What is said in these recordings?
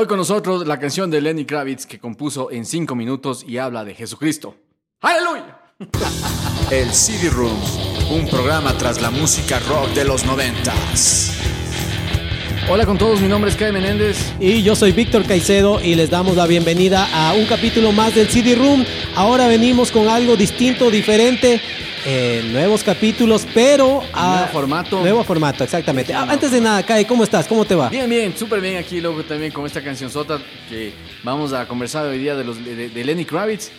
Hoy con nosotros la canción de Lenny Kravitz que compuso en 5 minutos y habla de Jesucristo. ¡Aleluya! El CD Room, un programa tras la música rock de los noventas. Hola con todos, mi nombre es Kai Menéndez. Y yo soy Víctor Caicedo y les damos la bienvenida a un capítulo más del CD Room. Ahora venimos con algo distinto, diferente. Eh, nuevos capítulos, pero... ah, Nuevo formato. Nuevo formato, exactamente. Ah, antes de nada, Kai, ¿cómo estás? ¿Cómo te va? Bien, bien, súper bien aquí, luego también con esta canción sota que vamos a conversar hoy día de, los, de, de Lenny Kravitz.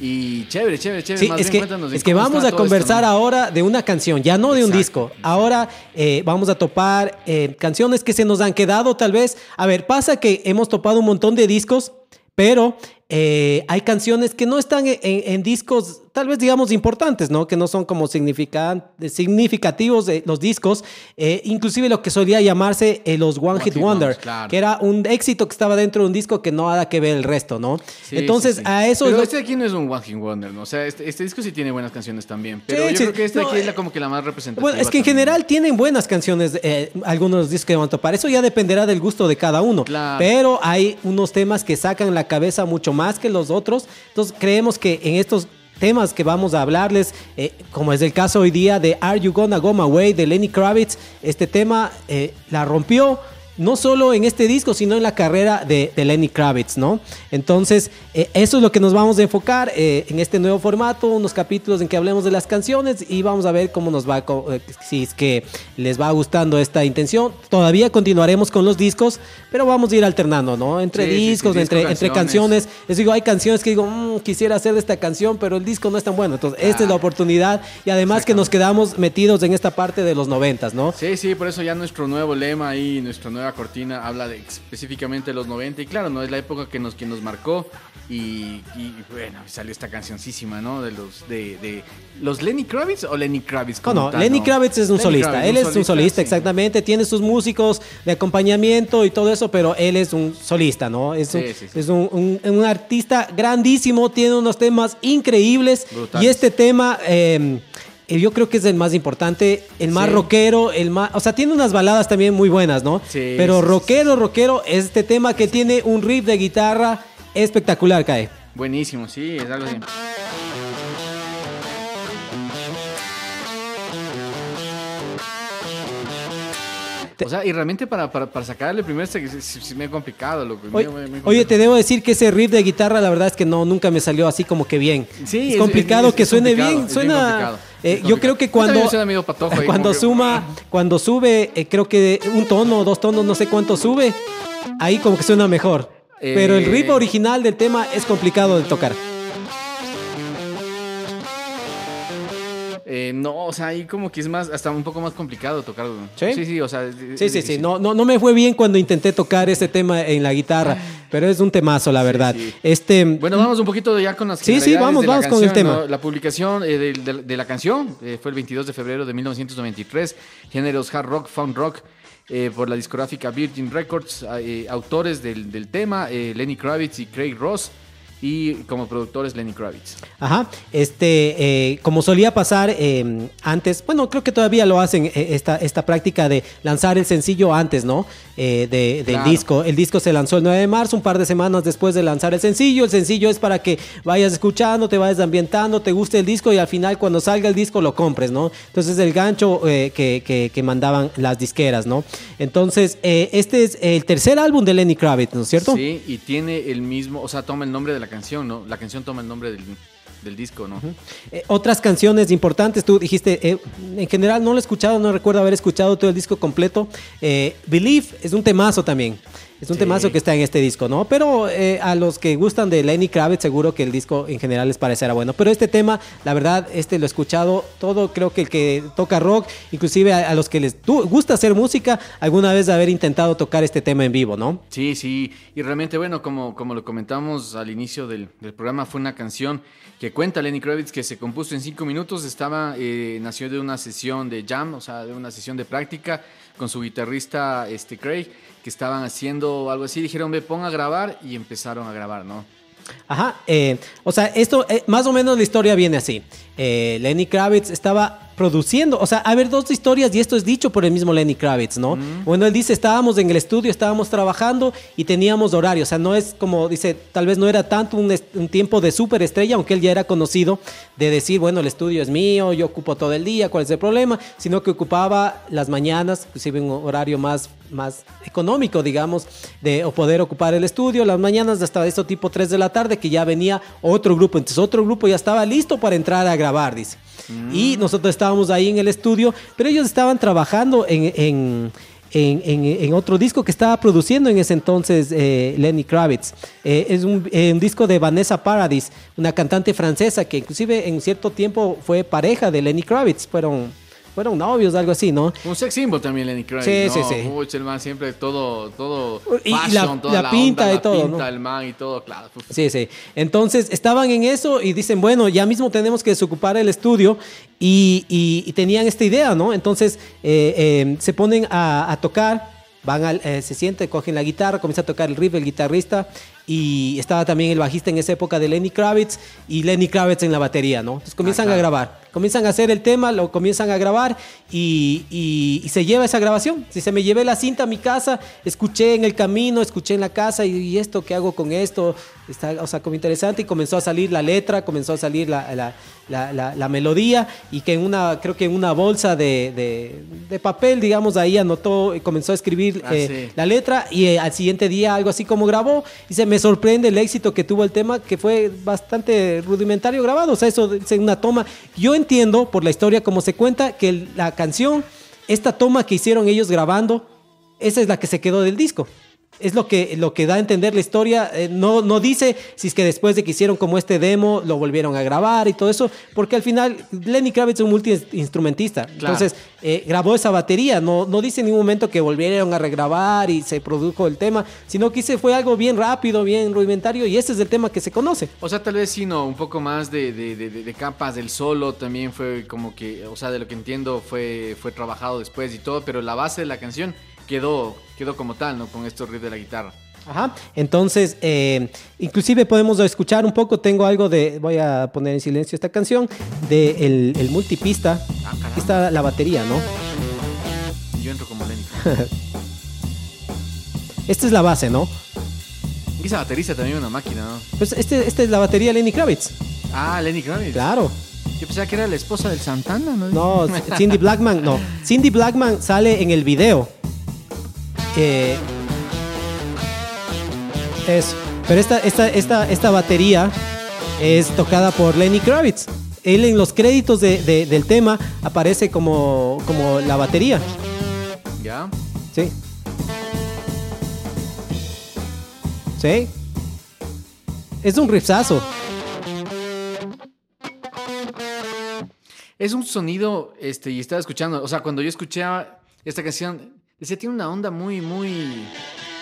Y chévere, chévere, chévere. Sí, Más es bien que, es que vamos a esto, conversar ¿no? ahora de una canción, ya no de un disco. Ahora eh, vamos a topar eh, canciones que se nos han quedado tal vez. A ver, pasa que hemos topado un montón de discos, pero eh, hay canciones que no están en, en- en discos, tal vez digamos importantes, ¿no? Que no son como significativos de los discos. Eh, inclusive lo que solía llamarse eh, los One, Hit Hit Wonder, claro. que era un éxito que estaba dentro de un disco que no nada que ver el resto, ¿no? Sí, Entonces, sí, sí. a eso Pero lo- este de aquí no es un One Hit Wonder, ¿no? O sea, este, este disco sí tiene buenas canciones también. Pero Sí, yo creo que este No, aquí es la, eh, como que la más representativa. Bueno, es que en también. general tienen buenas canciones, eh, algunos de los discos que van a topar. Eso ya dependerá del gusto de cada uno. Claro. Pero hay unos temas que sacan la cabeza mucho más que los otros. Entonces creemos que en estos temas que vamos a hablarles, eh, como es el caso hoy día de Are You Gonna Go My Way de Lenny Kravitz, este tema eh, la rompió. No solo en este disco, sino en la carrera de, de Lenny Kravitz, ¿no? Entonces, eh, eso es lo que nos vamos a enfocar eh, en este nuevo formato, unos capítulos en que hablemos de las canciones y vamos a ver cómo nos va, eh, si es que les va gustando esta intención. Todavía continuaremos con los discos, pero vamos a ir alternando, ¿no? Entre Sí, sí, sí, discos, disco, entre, entre canciones. canciones. Les digo, hay canciones que digo, "Mm, quisiera hacer de esta canción, pero el disco no es tan bueno. Entonces, esta es la oportunidad y además que nos quedamos metidos en esta parte de los noventas, ¿no? Sí, sí, por eso ya nuestro nuevo lema ahí, nuestra nueva cortina habla de específicamente de los 90 y claro, no es la época que nos, que nos marcó y, y, bueno, salió esta cancioncísima, ¿no? De los de, de los Lenny Kravitz o Lenny Kravitz. No, como no, tal, Lenny ¿no? Kravitz es un Lenny solista. Kravitz, él es un solista, sí. exactamente. Tiene sus músicos de acompañamiento y todo eso, pero él es un solista, ¿no? Es, un, Sí, sí, sí. es un, un- un artista grandísimo, tiene unos temas increíbles. Brutales. Y este tema. eh, yo creo que es el más importante, el más Sí. rockero, el más, o sea, tiene unas baladas también muy buenas, ¿no? Sí, Pero sí, rockero, rockero, es este tema que tiene un riff de guitarra espectacular, Cae. Buenísimo, sí, es algo así. O sea, y realmente para, para, para sacarle primero se, se, se me ha complicado, loco. Oye, Me- me- oye, te debo decir que ese riff de guitarra, la verdad es que no, nunca me salió así como que bien. Sí, es es- complicado es- que suene bien. Suena. eh, yo creo que cuando. ahí, cuando que- suma, cuando sube, eh, creo que un tono, dos tonos, no sé cuánto sube. Ahí como que suena mejor. Pero el riff Eh. original del tema es complicado de tocar. Eh, no, o sea, ahí como que es más, hasta un poco más complicado tocarlo. ¿Sí? Sí, sí, o sea. Sí, sí, sí. No, no, no me fue bien cuando intenté tocar ese tema en la guitarra, pero es un temazo, la verdad. sí. Este, Bueno, vamos un poquito ya con las Sí, sí, vamos, vamos con el tema. ¿no? La publicación eh, de, de- de la canción eh, fue el 22 de febrero de 1993. Géneros hard rock, funk rock, eh, por la discográfica Virgin Records. autores del, del tema, Lenny Kravitz y Craig Ross. Y como productor es Lenny Kravitz. Ajá, este, eh, como solía pasar eh, antes, bueno, creo que todavía lo hacen eh, esta, esta práctica de lanzar el sencillo antes, ¿no? De, del Claro. disco. El disco se lanzó el 9 de marzo, un par de semanas después de lanzar el sencillo. El sencillo es para que vayas escuchando, te vayas ambientando, te guste el disco y al final cuando salga el disco lo compres, ¿no? Entonces el gancho que, que- que mandaban las disqueras, ¿no? Entonces, este es el tercer álbum de Lenny Kravitz, ¿no es cierto? Sí, y tiene el mismo, o sea, toma el nombre de la canción, ¿no? La canción toma el nombre del, del disco, ¿no? Eh, otras canciones importantes, tú dijiste, eh, en general no lo he escuchado, no recuerdo haber escuchado todo el disco completo. Eh, Believe es un temazo también. Es un Sí. temazo que está en este disco, ¿no? Pero eh, a los que gustan de Lenny Kravitz, seguro que el disco en general les parecerá bueno. Pero este tema, la verdad, este lo he escuchado todo. Creo que el que toca rock, inclusive a, a los que les gusta hacer música, alguna vez haber intentado tocar este tema en vivo, ¿no? Sí, sí, y realmente, bueno, como, como lo comentamos al inicio del, del programa, fue una canción que cuenta Lenny Kravitz que se compuso en cinco minutos, estaba, eh, nació de una sesión de jam, o sea, de una sesión de práctica con su guitarrista este, Craig, que estaban haciendo algo así, dijeron, ve, pon a grabar y empezaron a grabar, ¿no? Ajá, eh, o sea, esto, eh, más o menos la historia viene así. Eh, Lenny Kravitz estaba produciendo, o sea, a ver, dos historias y esto es dicho por el mismo Lenny Kravitz, ¿no? Bueno, él dice, estábamos en el estudio, estábamos trabajando y teníamos horario, o sea, no es como, dice, tal vez no era tanto un, tiempo de superestrella, aunque él ya era conocido, de decir, bueno, el estudio es mío, yo ocupo todo el día, ¿cuál es el problema? Sino que ocupaba las mañanas, inclusive un horario más, más económico, digamos, de o poder ocupar el estudio, las mañanas hasta eso tipo 3 de la tarde, que ya venía otro grupo, entonces otro grupo ya estaba listo para entrar a grabar, dice. Y nosotros estábamos ahí en el estudio, pero ellos estaban trabajando en, en, en- en- en otro disco que estaba produciendo en ese entonces eh, Lenny Kravitz. Eh, es un, eh, un disco de Vanessa Paradis, una cantante francesa que inclusive en cierto tiempo fue pareja de Lenny Kravitz, fueron, fueron novios, algo así, ¿no? Un sex symbol también Lenny Kravitz, Sí, ¿no? sí, sí. Pucha, el man siempre todo, todo Y- fashion, la- toda la pinta onda, y la todo, pinta ¿no? del man y todo, claro. Sí, sí. Entonces estaban en eso y dicen, bueno, ya mismo tenemos que desocupar el estudio y, y- y tenían esta idea, ¿no? Entonces eh, eh, se ponen a, a tocar, van al, eh, se siente, cogen la guitarra, comienza a tocar el riff el guitarrista y estaba también el bajista en esa época de Lenny Kravitz y Lenny Kravitz en la batería, ¿no? Entonces comienzan claro. a grabar, comienzan a hacer el tema, lo comienzan a grabar y, y- y se lleva esa grabación. Si se me llevé la cinta a mi casa, escuché en el camino, escuché en la casa y, y esto, ¿qué hago con esto? Está, o sea, como interesante y comenzó a salir la letra, comenzó a salir la, la- la- la- melodía y que en una, creo que en una bolsa de, de- de papel, digamos, ahí anotó y comenzó a escribir Ah, eh, sí. la letra y eh, al siguiente día algo así como grabó y se me sorprende el éxito que tuvo el tema que fue bastante rudimentario grabado, o sea, eso es una toma. Yo entiendo por la historia como se cuenta que la canción, esta toma que hicieron ellos grabando, esa es la que se quedó del disco. Es lo que, lo que da a entender la historia. eh, no, no dice si es que después de que hicieron como este demo lo volvieron a grabar y todo eso, porque al final Lenny Kravitz es un multiinstrumentista. Entonces eh, grabó esa batería. No, no dice en ningún momento que volvieron a regrabar y se produjo el tema, sino que hice- fue algo bien rápido, bien rudimentario y ese es el tema que se conoce. O sea, tal vez sí, no, un poco más de, de- de- de- de capas del solo también fue como que, o sea, de lo que entiendo fue, fue trabajado después y todo, pero la base de la canción quedó, quedó como tal, ¿no? Con estos riffs de la guitarra. Ajá. Entonces, eh, inclusive podemos escuchar un poco, tengo algo de, voy a poner en silencio esta canción, de el, el multipista. Ah. Aquí está la batería, ¿no? Yo entro como Lenny. Esta es la base, ¿no? Y esa baterista también una máquina, ¿no? Pues este, esta es la batería de Lenny Kravitz. Ah, Lenny Kravitz. Claro. Yo pensaba que era la esposa del Santana, ¿no? No, Cindy Blackman, no. Cindy Blackman sale en el video. Eh, eso. Pero esta, esta, esta, esta batería es tocada por Lenny Kravitz. Él en los créditos de- de- del tema aparece como, como la batería. ¿Ya? Sí. Sí. Es un riffsazo. Es un sonido, este, y estaba escuchando, o sea, cuando yo escuchaba esta canción, ese tiene una onda muy, muy,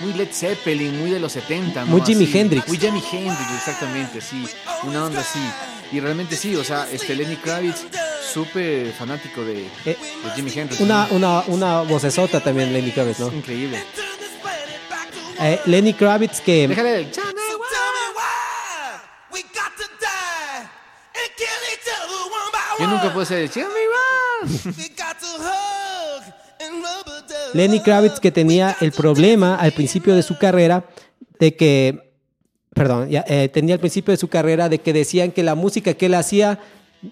muy Led Zeppelin, muy de los 70, ¿no? Muy Jimi. Hendrix. Muy Jimi Hendrix, exactamente, sí. Una onda así. Y realmente sí, o sea, este Lenny Kravitz, súper fanático de, eh, Jimi Hendrix. Una, ¿no? una, una vocesota también Lenny Kravitz, ¿no? Increíble. Eh, Lenny Kravitz que... Déjale el... Yo nunca puedo ser... Lenny Kravitz que tenía el problema al principio de su carrera de que, perdón, eh, tenía al principio de su carrera de que decían que la música que él hacía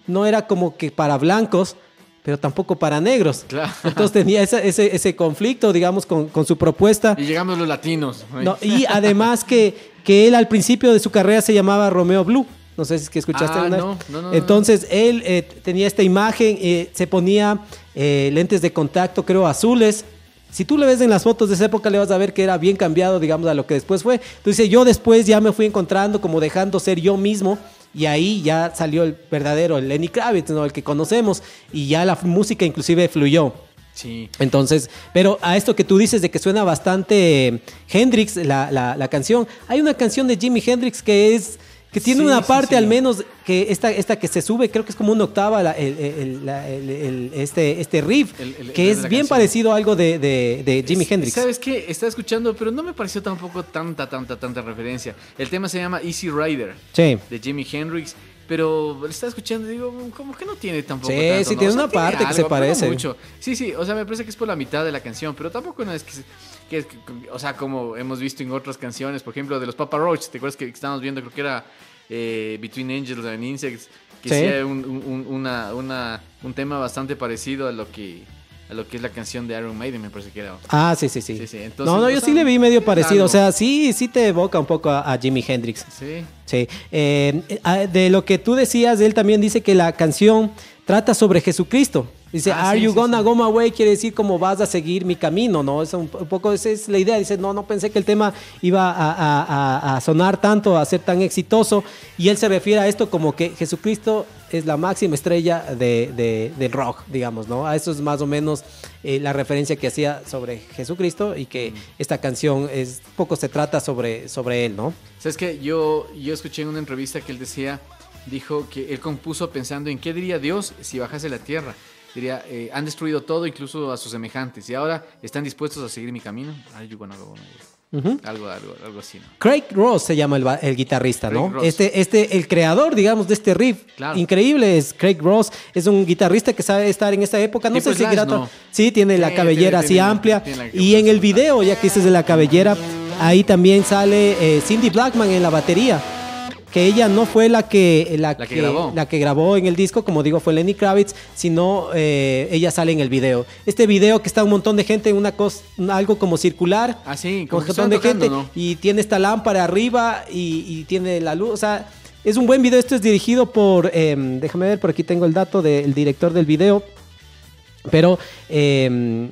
no era como que para blancos, pero tampoco para negros. Claro. Entonces tenía ese, ese, ese conflicto, digamos, con, con su propuesta. Y llegamos los latinos. No, y además que, que él al principio de su carrera se llamaba Romeo Blue. No sé si es que escuchaste Ah, no, no, no. Entonces él eh, tenía esta imagen, eh, se ponía eh, lentes de contacto, creo, azules. Si tú le ves en las fotos de esa época, le vas a ver que era bien cambiado, digamos, a lo que después fue. Entonces yo después ya me fui encontrando como dejando ser yo mismo. Y ahí ya salió el verdadero, el Lenny Kravitz, ¿no? el que conocemos. Y ya la música inclusive fluyó. Sí. Entonces, pero a esto que tú dices de que suena bastante eh, Hendrix, la, la- la canción, hay una canción de Jimi Hendrix que es que tiene Sí, una parte sí. al menos que esta, esta que se sube, creo que es como una octava, la- el- el- la- el- el- este, este riff, que es bien canción. parecido a algo de, de, de Jimi Hendrix. ¿Sabes qué? Estaba escuchando, pero no me pareció tampoco tanta, tanta, tanta referencia. El tema se llama Easy Rider de Jimi Hendrix. Pero estaba escuchando y digo, como que no tiene tampoco. Sí, tanto, sí, ¿no? tiene O sea, una parte que se parece. mucho. Sí, sí, o sea, me parece que es por la mitad de la canción, pero tampoco no es que, que o sea, como hemos visto en otras canciones, por ejemplo, de los Papa Roach, ¿te acuerdas que estábamos viendo, creo que era eh, Between Angels and Insects, que Sí. hacía un, un- un- una, una- un tema bastante parecido a lo que a lo que es la canción de Iron Maiden, me parece que era. Ah, sí, sí, sí. Sí, sí, entonces, no, no, yo sí le vi medio parecido. O sea, sí, sí te evoca un poco a, a Jimi Hendrix. Sí. Sí. Eh, de lo que tú decías, él también dice que la canción trata sobre Jesucristo. Dice, Ah, Are sí, you gonna go my way? Quiere decir como vas a seguir mi camino, ¿no? Es un, un poco, esa es la idea. Dice, no, no pensé que el tema iba a, a- a- a sonar tanto, a ser tan exitoso. Y él se refiere a esto como que Jesucristo es la máxima estrella de, de- del rock, digamos, ¿no? A eso es más o menos eh, la referencia que hacía sobre Jesucristo y que esta canción es poco se trata sobre, sobre él, ¿no? ¿Sabes qué? Yo, yo escuché en una entrevista que él decía, dijo que él compuso pensando en qué diría Dios si bajase la tierra. Diría, eh, han destruido todo, incluso a sus semejantes, y ahora están dispuestos a seguir mi camino. Are you gonna go my Algo, algo, algo así, ¿no? Craig Ross se llama el, el guitarrista, Craig ¿no? Ross. Este, este, el creador, digamos, de este riff. Claro. Increíble es Craig Ross. Es un guitarrista que sabe estar en esta época. No Tipo sé si Slash, ¿no? Sí, tiene la cabellera tiene- así tiene- amplia. tiene y en el video, ya que dices de la cabellera, ahí también sale eh, Cindy Blackman en la batería. Que ella no fue la que la, La que grabó. la que grabó en el disco, como digo, fue Lenny Kravitz, sino eh, ella sale en el video. Este video que está un montón de gente en una cosa, algo como circular, Ah, sí, con como un montón de gente ¿no? y tiene esta lámpara arriba y, y tiene la luz. O sea, es un buen video. Esto es dirigido por, em, déjame ver, por aquí tengo el dato del director del video. Pero em,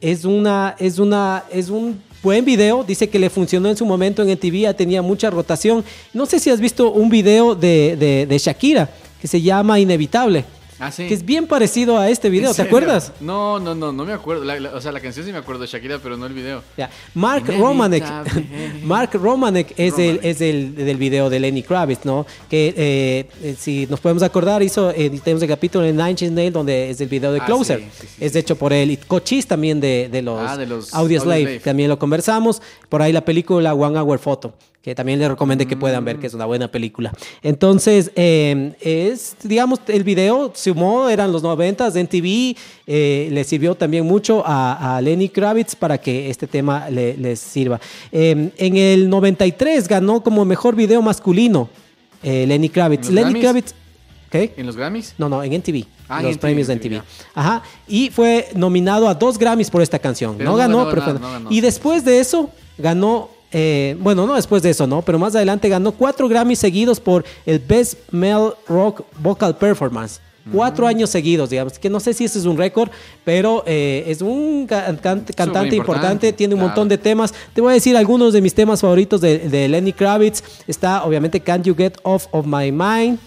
es una, es una, es un buen video. Dice que le funcionó en su momento en MTV, tenía mucha rotación. No sé si has visto un video de, de- de Shakira que se llama Inevitable. Ah, sí. Que es bien parecido a este video, ¿En ¿te serio? acuerdas? No, no, no, no me acuerdo. La- la- o sea, la canción sí me acuerdo de Shakira, pero no el video. Ya. Mark. Romanek, Mark Romanek es el, es el del video de Lenny Kravitz, ¿no? Que eh, eh, si nos podemos acordar, hizo, eh, tenemos el capítulo en Nine Inch Nails donde es el video de Ah, Closer. sí, sí, es hecho por él. Y Cochise también de, de los, Ah, de los Audio Slave, también lo conversamos. Por ahí la película One Hour Photo, que también les recomendé que puedan ver, que es una buena película. Entonces, eh, es, digamos, el video sumó, eran los 90 de MTV, eh, le sirvió también mucho a, a Lenny Kravitz para que este tema le- les sirva. Eh, en el 93 ganó como mejor video masculino eh, Lenny Kravitz. ¿En Lenny Grammys? Kravitz, ¿qué? ¿En los Grammys? No, no, en MTV. Ah, en los premios de MTV. Ajá. Y fue nominado a dos Grammys por esta canción. Pero no, ganó, ganó pero nada, fue- no ganó. Y después de eso, ganó. Eh, bueno, no después de eso, ¿no? Pero más adelante ganó cuatro Grammys seguidos por el Best Male Rock Vocal Performance. Cuatro años seguidos, digamos. Que no sé si ese es un récord, pero eh, es un ca- can- cantante importante, importante, tiene un claro. montón de temas. Te voy a decir algunos de mis temas favoritos de, de Lenny Kravitz. Está, obviamente, Can't You Get Off of My Mind.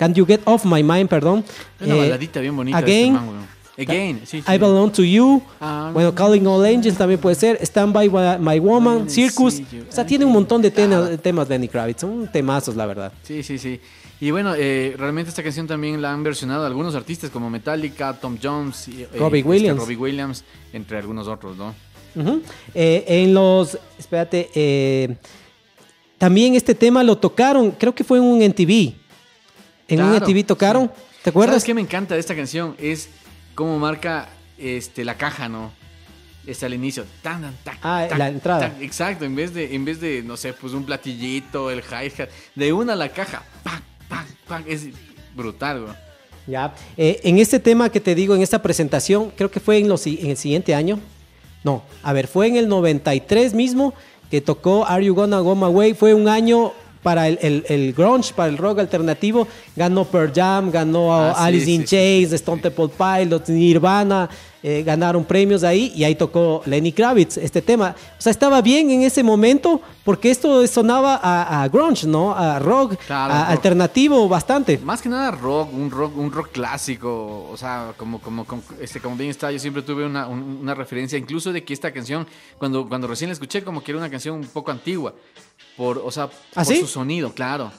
Can't You Get Off My Mind, perdón. Una Eh, baladita bien bonita. Again. este man, weón. Again, sí, sí. I Belong to You. Ah, bueno, Calling All Angels también puede ser. Stand By My Woman, Circus. O sea, tiene un montón de Claro. temas, Lenny Kravitz. Son temazos, la verdad. Sí, sí, sí. Y bueno, eh, realmente esta canción también la han versionado algunos artistas como Metallica, Tom Jones, y, eh, Robbie este, Williams. Robbie Williams, entre algunos otros, ¿no? Eh, en los. Espérate. eh, también este tema lo tocaron. Creo que fue en un NTV. En un NTV tocaron. ¿Te acuerdas? ¿Sabes qué me encanta de esta canción? Es cómo marca este, la caja, ¿no? Está al inicio. Tan, tan, tac, Ah, la entrada. exacto, en vez, de, en vez de, no sé, pues un platillito, el hi-hat, de una a la caja. ¡Pac, pac, pac! Es brutal, güey. Ya. Eh, en este tema que te digo, en esta presentación, creo que fue en, los, en el siguiente año. No, a ver, fue en el 93 mismo que tocó Are You Gonna Go My Way. Fue un año para el, el- el grunge, para el rock alternativo. Ganó Pearl Jam, ganó Ah, Alice sí, in sí. Chains, Stone Temple Pilots, Nirvana. Eh, ganaron premios ahí y ahí tocó Lenny Kravitz este tema. O sea, estaba bien en ese momento porque esto sonaba a, a grunge, ¿no? A rock, Claro, a rock. alternativo bastante. Más que nada rock, un rock, un rock clásico, o sea, como, como, como, este, como bien está, yo siempre tuve una, un- una referencia, incluso de que esta canción, cuando, cuando recién la escuché, como que era una canción un poco antigua, por, o sea, ¿Ah, por sí? su sonido, claro.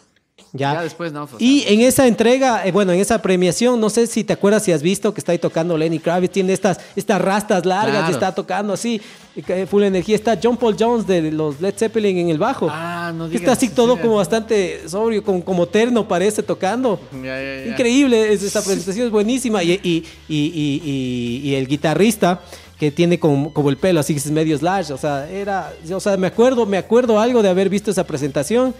Ya. Ya después, no, sea, Y en esa entrega, eh, bueno, en esa premiación, no sé si te acuerdas si has visto que está ahí tocando Lenny Kravitz, tiene estas, estas rastas largas Claro. y está tocando así, que full energía. Está John Paul Jones de los Led Zeppelin en el bajo. Ah, no digas, está así sí, todo sí. como bastante sobrio, como, como terno parece tocando. Ya, ya. Increíble, es- esta presentación es buenísima. Y, y, y, y- y- y el guitarrista que tiene como, como el pelo así que es medio slash, o sea, era, o sea, me acuerdo, me acuerdo algo de haber visto esa presentación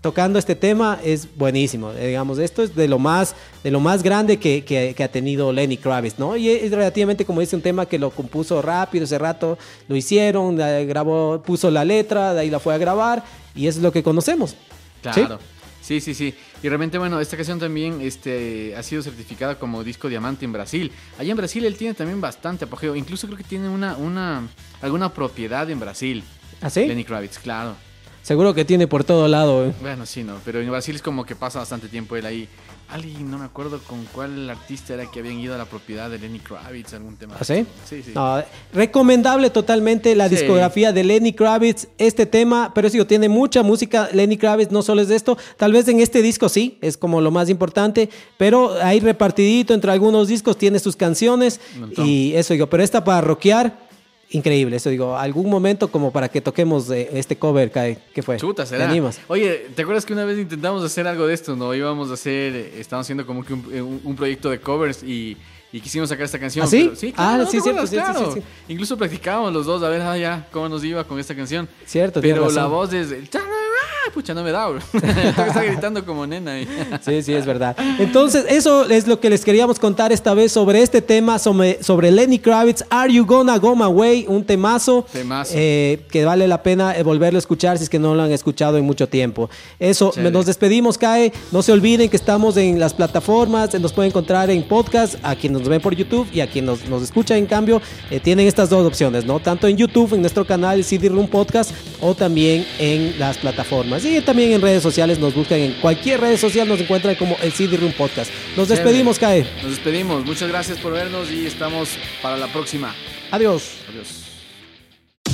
tocando este tema es buenísimo. Eh, Digamos, esto es de lo más, de lo más grande que, que- que ha tenido Lenny Kravitz, ¿no? Y es relativamente, como dice, un tema que lo compuso rápido, ese rato lo hicieron, grabó, puso la letra, de ahí la fue a grabar, y eso es lo que conocemos. Claro. Sí, sí, sí. Y realmente, bueno, esta canción también este, ha sido certificada como disco diamante en Brasil. Allá en Brasil él tiene también bastante apogeo. Incluso creo que tiene una, una, alguna propiedad en Brasil. ¿Ah, sí? Lenny Kravitz, claro. Seguro que tiene por todo lado. eh. Bueno, sí, no. Pero en Brasil es como que pasa bastante tiempo él ahí. Alguien, no me acuerdo con cuál artista era que habían ido a la propiedad de Lenny Kravitz, algún tema. ¿Ah, sí? Sí, sí. No, recomendable totalmente la Sí. discografía de Lenny Kravitz, este tema, pero sí, tiene mucha música. Lenny Kravitz no solo es de esto, tal vez en este disco sí, es como lo más importante, pero ahí repartidito entre algunos discos tiene sus canciones montón. y eso digo, pero esta para rockear, increíble, eso digo, algún momento como para que toquemos eh, este cover, Kai, ¿qué fue? Chuta, ¿Te será. animas? Oye, ¿te acuerdas que una vez intentamos hacer algo de esto, no? Íbamos a hacer, estábamos haciendo como que un, eh, un- proyecto de covers y, y quisimos sacar esta canción. ¿Ah, sí? pero- sí, claro, Ah, ¿no sí, te cierto, claro. sí, sí. Incluso practicábamos los dos a ver, ah, ya, cómo nos iba con esta canción. Cierto, Pero la voz es... el Pucha, no me da, bro. Estar gritando como nena. ahí. Sí, sí, es verdad. Entonces, eso es lo que les queríamos contar esta vez sobre este tema, sobre, sobre Lenny Kravitz, Are You Gonna Go My Way, un temazo, Temazo. eh, que vale la pena eh, volverlo a escuchar si es que no lo han escuchado en mucho tiempo. Eso, Chévere. nos despedimos, Cae. No se olviden que estamos en las plataformas, nos pueden encontrar en podcast, a quien nos ven por YouTube y a quien nos, nos escucha, en cambio, eh, tienen estas dos opciones, ¿no? Tanto en YouTube, en nuestro canal CD Room Podcast, o también en las plataformas. Y también en redes sociales nos buscan, en cualquier red social nos encuentran como el CD Room Podcast. Nos despedimos, Cae. Nos despedimos. Muchas gracias por vernos y estamos para la próxima. Adiós. Adiós.